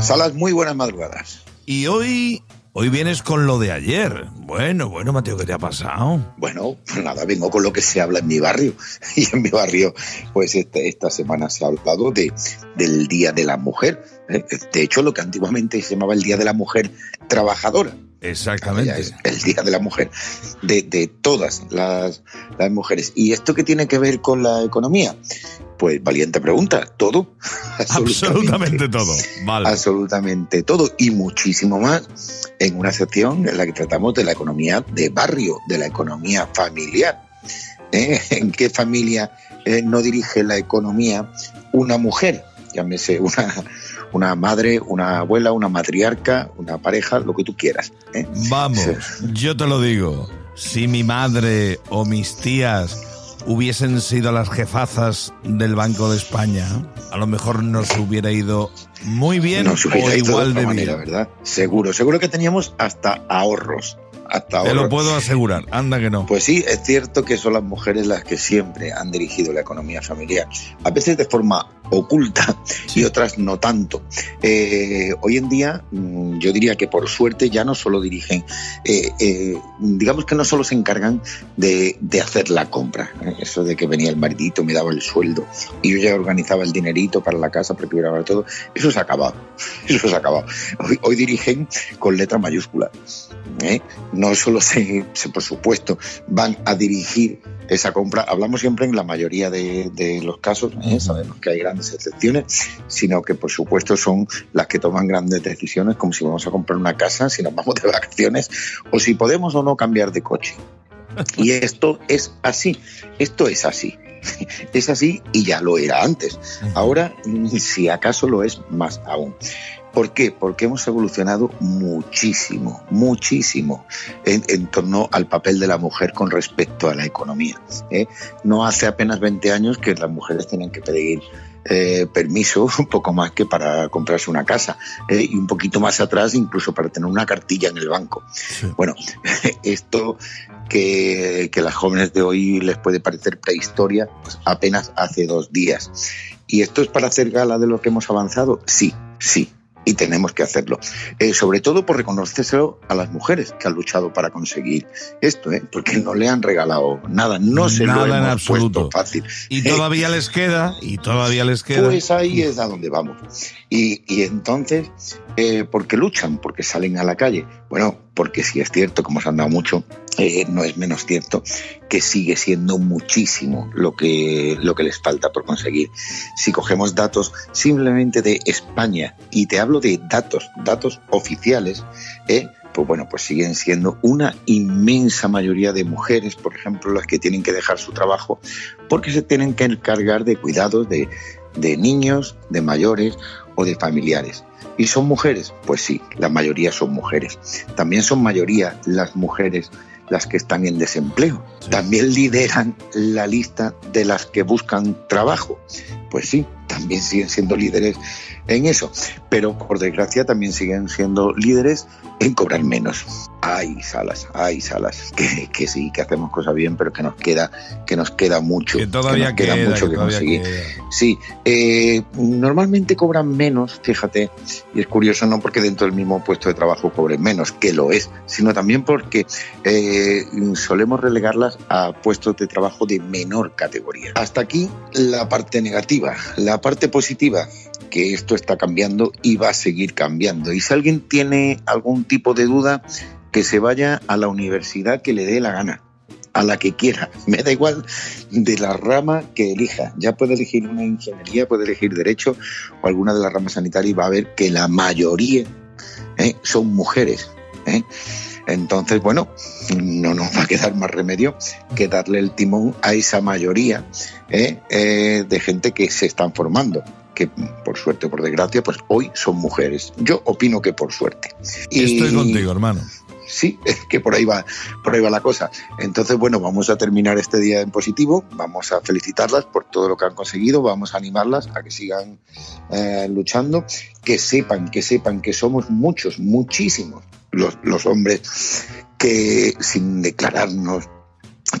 Salas, muy buenas madrugadas. Y hoy, hoy vienes con lo de ayer. Bueno, bueno, Mateo, ¿qué te ha pasado? Bueno, pues nada, vengo con lo que se habla en mi barrio. Y en mi barrio, pues esta, esta semana se ha hablado de, del Día de la Mujer. ¿eh? De hecho, lo que antiguamente se llamaba el Día de la Mujer Trabajadora. Exactamente. Es el Día de la Mujer, de, de todas las, las, mujeres. ¿Y esto qué tiene que ver con la economía? Pues valiente pregunta, todo. Absolutamente, absolutamente todo. Vale. Absolutamente todo y muchísimo más en una sección en la que tratamos de la economía de barrio, de la economía familiar. ¿Eh? ¿En qué familia eh, no dirige la economía una mujer? Llámese una, una madre, una abuela, una matriarca, una pareja, lo que tú quieras. ¿eh? Vamos, yo te lo digo. Si mi madre o mis tías hubiesen sido las jefazas del Banco de España, a lo mejor nos hubiera ido muy bien nos hubiera o ido igual de, de, manera, bien. ¿verdad? Seguro, seguro que teníamos hasta ahorros. Hasta ahorros. Te lo puedo asegurar, anda que no. Pues sí, es cierto que son las mujeres las que siempre han dirigido la economía familiar, a veces de forma oculta y otras no tanto. Eh, hoy en día, mm, yo diría que por suerte ya no solo dirigen, eh, eh, digamos que no solo se encargan de, de hacer la compra, eso de que venía el maridito, me daba el sueldo y yo ya organizaba el dinerito para la casa, preparaba todo, eso se ha acabado, eso se ha acabado. Hoy, hoy dirigen con letra mayúscula. No solo se, se, por supuesto, van a dirigir esa compra, hablamos siempre en la mayoría de, de los casos, ¿eh? sabemos que hay grandes excepciones, sino que por supuesto son las que toman grandes decisiones, como si vamos a comprar una casa, si nos vamos de vacaciones, o si podemos o no cambiar de coche. Y esto es así, esto es así. Es así y ya lo era antes. Ahora, si acaso lo es más aún. ¿Por qué? Porque hemos evolucionado muchísimo, muchísimo en, en, torno al papel de la mujer con respecto a la economía. ¿eh? No hace apenas 20 años que las mujeres tenían que pedir eh, permiso un poco más que para comprarse una casa eh, y un poquito más atrás incluso para tener una cartilla en el banco. Sí. Bueno, esto que, que las jóvenes de hoy les puede parecer prehistoria, pues apenas hace dos días. ¿Y esto es para hacer gala de lo que hemos avanzado? Sí, sí, y tenemos que hacerlo. Eh, sobre todo por reconocérselo a las mujeres que han luchado para conseguir esto, ¿eh? porque no le han regalado nada, no se nada lo hemos en absoluto. puesto fácil. Y todavía les queda, y todavía les queda. Pues ahí es a donde vamos. Y, y entonces, eh, ¿por qué luchan? Porque salen a la calle. Bueno, porque si es cierto, como se han dado mucho, eh, no es menos cierto que sigue siendo muchísimo lo que, lo que les falta por conseguir. Si cogemos datos simplemente de España, y te hablo de datos, datos oficiales, eh, pues bueno, pues siguen siendo una inmensa mayoría de mujeres, por ejemplo, las que tienen que dejar su trabajo porque se tienen que encargar de cuidados de, de niños, de mayores o de familiares. ¿Y son mujeres? Pues sí, la mayoría son mujeres. También son mayoría las mujeres las que están en desempleo. Sí. También lideran la lista de las que buscan trabajo. Pues sí, también siguen siendo líderes en eso. Pero por desgracia también siguen siendo líderes en cobrar menos. Hay salas, hay salas que, que, sí, que hacemos cosas bien, pero que nos queda, que nos queda mucho. Que todavía que nos queda, queda, mucho que, conseguir. Queda. Sí, eh, normalmente cobran menos, fíjate, y es curioso no porque dentro del mismo puesto de trabajo cobren menos, que lo es, sino también porque eh, solemos relegarlas a puestos de trabajo de menor categoría. Hasta aquí la parte negativa. La parte positiva, que esto está cambiando y va a seguir cambiando. Y si alguien tiene algún tipo de duda, que se vaya a la universidad que le dé la gana, a la que quiera. Me da igual de la rama que elija. Ya puede elegir una ingeniería, puede elegir derecho o alguna de las ramas sanitarias y va a ver que la mayoría ¿eh? son mujeres. ¿eh? Entonces, bueno, no nos va a quedar más remedio que darle el timón a esa mayoría ¿eh? eh de gente que se están formando que por suerte o por desgracia, pues hoy son mujeres. Yo opino que por suerte. Y Estoy contigo, hermano. Sí, es que por ahí va, por ahí va la cosa. Entonces, bueno, vamos a terminar este día en positivo, vamos a felicitarlas por todo lo que han conseguido, vamos a animarlas a que sigan eh, luchando, que sepan, que sepan que somos muchos, muchísimos los, los hombres que sin declararnos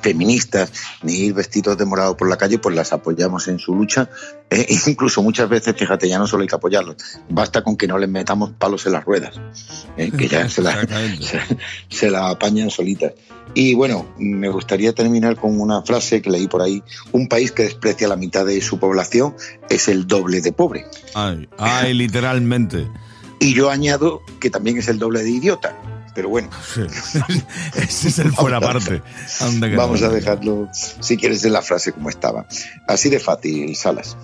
feministas, ni ir vestidos de morado por la calle, pues las apoyamos en su lucha. Eh, incluso muchas veces, fíjate, ya no solo hay que apoyarlos, basta con que no les metamos palos en las ruedas, eh, que ya se la, se, se la apañan solitas. Y bueno, me gustaría terminar con una frase que leí por ahí. Un país que desprecia la mitad de su población es el doble de pobre. Ay, ay literalmente. Y yo añado que también es el doble de idiota. Pero bueno. Ese es el fuera parte. Vamos a dejarlo, si quieres, en la frase como estaba. Así de fácil, Salas.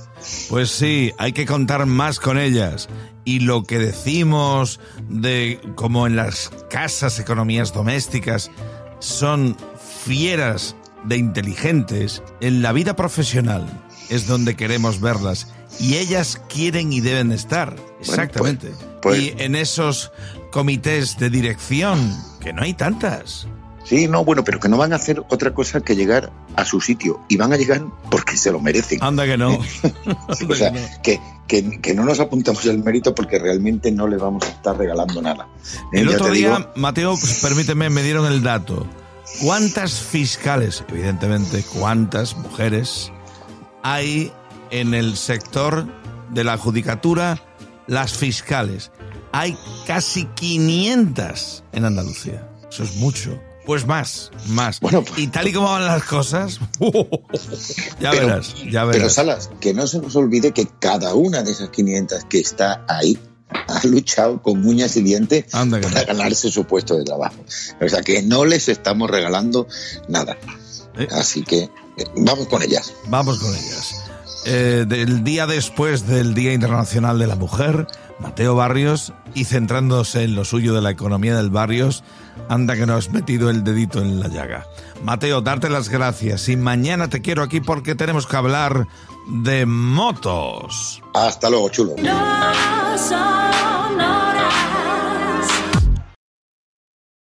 Pues sí, hay que contar más con ellas. Y lo que decimos de como en las casas, economías domésticas, son fieras de inteligentes, en la vida profesional es donde queremos verlas. Y ellas quieren y deben estar. Exactamente. Pues, pues, y en esos comités de dirección, que no hay tantas. Sí, no, bueno, pero que no van a hacer otra cosa que llegar a su sitio. Y van a llegar porque se lo merecen. Anda que no. o sea, que, que, no nos apuntamos el mérito porque realmente no le vamos a estar regalando nada. El otro día, Mateo, pues, permíteme, me dieron el dato. ¿Cuántas fiscales, evidentemente, cuántas mujeres hay en el sector de la judicatura, las fiscales? Hay casi 500 en Andalucía. Eso es mucho. Pues más, más. Bueno, pues, y tal y como van las cosas, ya verás, ya verás. Pero Salas, que no se nos olvide que cada una de esas 500 que está ahí ha luchado con uñas y dientes para ganarse su puesto de trabajo. O sea que no les estamos regalando nada. Eh. Así que eh, vamos con ellas. Vamos con ellas. Eh, del día después del Día Internacional de la Mujer, Mateo Barrios, y centrándose en lo suyo de la economía del Barrios, anda que no has metido el dedito en la llaga. Mateo, darte las gracias y mañana te quiero aquí porque tenemos que hablar de motos. Hasta luego, chulo.